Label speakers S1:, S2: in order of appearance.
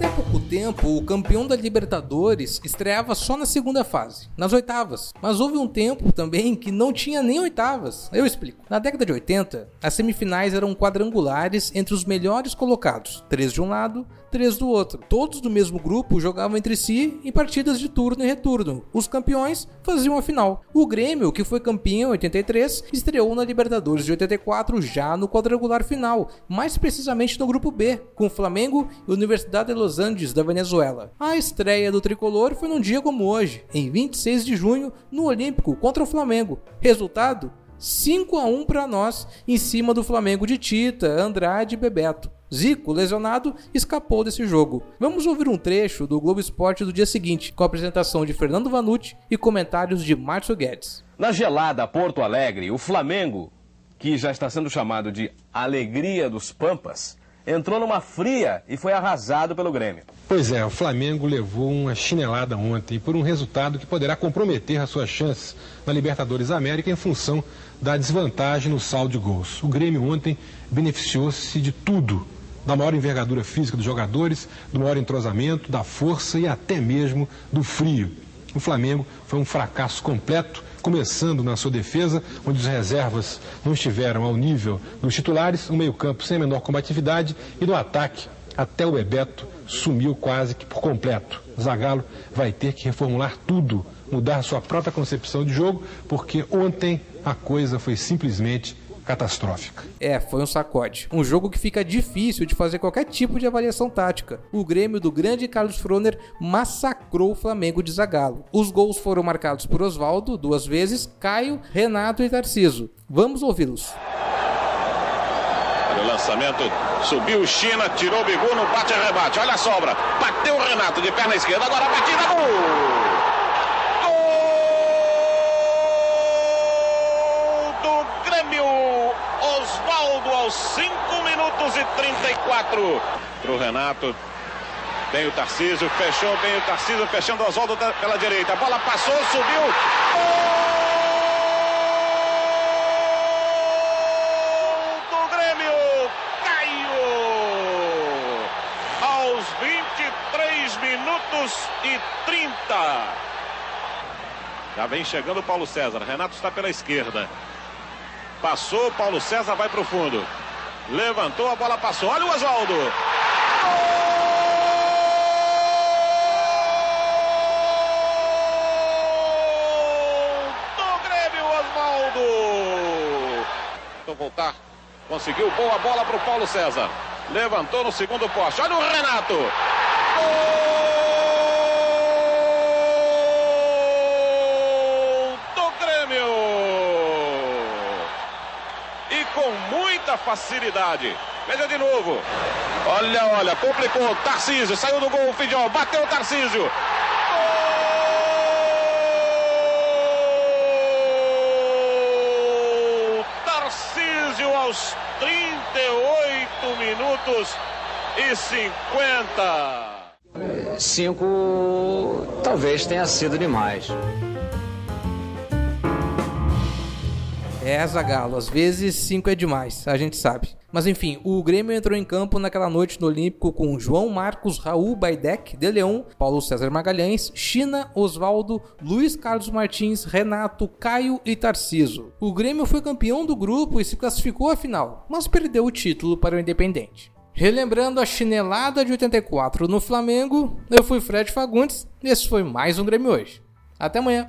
S1: Até pouco tempo, o campeão da Libertadores estreava só na segunda fase, nas oitavas. Mas houve um tempo também que não tinha nem oitavas. Eu explico. Na década de 80, as semifinais eram quadrangulares entre os melhores colocados, três de um lado, três do outro. Todos do mesmo grupo jogavam entre si em partidas de turno e retorno. Os campeões faziam a final. O Grêmio, que foi campeão em 83, estreou na Libertadores de 84 já no quadrangular final, mais precisamente no grupo B, com Flamengo e Universidade de Los Andes da Venezuela. A estreia do tricolor foi num dia como hoje, em 26 de junho, no Olímpico contra o Flamengo. Resultado: 5 a 1 para nós, em cima do Flamengo de Tita, Andrade e Bebeto. Zico, lesionado, escapou desse jogo. Vamos ouvir um trecho do Globo Esporte do dia seguinte, com a apresentação de Fernando Vanucci e comentários de Márcio Guedes.
S2: Na gelada Porto Alegre, o Flamengo, que já está sendo chamado de Alegria dos Pampas, entrou numa fria e foi arrasado pelo Grêmio.
S3: Pois é, o Flamengo levou uma chinelada ontem por um resultado que poderá comprometer as suas chances na Libertadores América em função da desvantagem no saldo de gols. O Grêmio ontem beneficiou-se de tudo da maior envergadura física dos jogadores, do maior entrosamento, da força e até mesmo do frio. O Flamengo foi um fracasso completo, começando na sua defesa, onde os reservas não estiveram ao nível dos titulares, um meio-campo sem menor combatividade e no ataque, até o Bebeto sumiu quase que por completo. Zagallo vai ter que reformular tudo, mudar sua própria concepção de jogo, porque ontem a coisa foi simplesmente catastrófica.
S1: É, foi um sacode. Um jogo que fica difícil de fazer qualquer tipo de avaliação tática. O Grêmio do grande Carlos Froner massacrou o Flamengo de Zagallo. Os gols foram marcados por Oswaldo duas vezes, Caio, Renato e Tarciso. Vamos ouvi-los.
S4: O lançamento subiu China, tirou o Bigu no bate e rebate. Olha a sobra. Bateu o Renato de perna esquerda, agora a batida. Gol! Aos 5 minutos e 34. Para o Renato. Bem o Tarcísio, fechou bem o Tarcísio, fechando o Oswaldo pela direita. A bola passou, subiu. Gol! do Grêmio, Caio! Aos 23 minutos e 30. Já vem chegando o Paulo César. Renato está pela esquerda. Passou, Paulo César vai para o fundo. Levantou, a bola passou. Olha o Oswaldo. Do Grêmio, Oswaldo. Vou voltar. Conseguiu boa bola para o Paulo César. Levantou no segundo poste. Olha o Renato. Gol! Facilidade. Veja de novo. Olha, olha, complicou. Tarcísio, saiu do gol o Fidjol, bateu o Tarcísio. Gol! Tarcísio aos 38 minutos e 50.
S5: Cinco talvez tenha sido demais.
S1: É, Zagalo, às vezes 5 é demais, a gente sabe. Mas enfim, o Grêmio entrou em campo naquela noite no Olímpico com João Marcos, Raul Baidec, De Leon, Paulo César Magalhães, China, Oswaldo, Luiz Carlos Martins, Renato, Caio e Tarciso. O Grêmio foi campeão do grupo e se classificou à final, mas perdeu o título para o Independente. Relembrando a chinelada de 84 no Flamengo, eu fui Fred Fagundes e esse foi mais um Grêmio hoje. Até amanhã!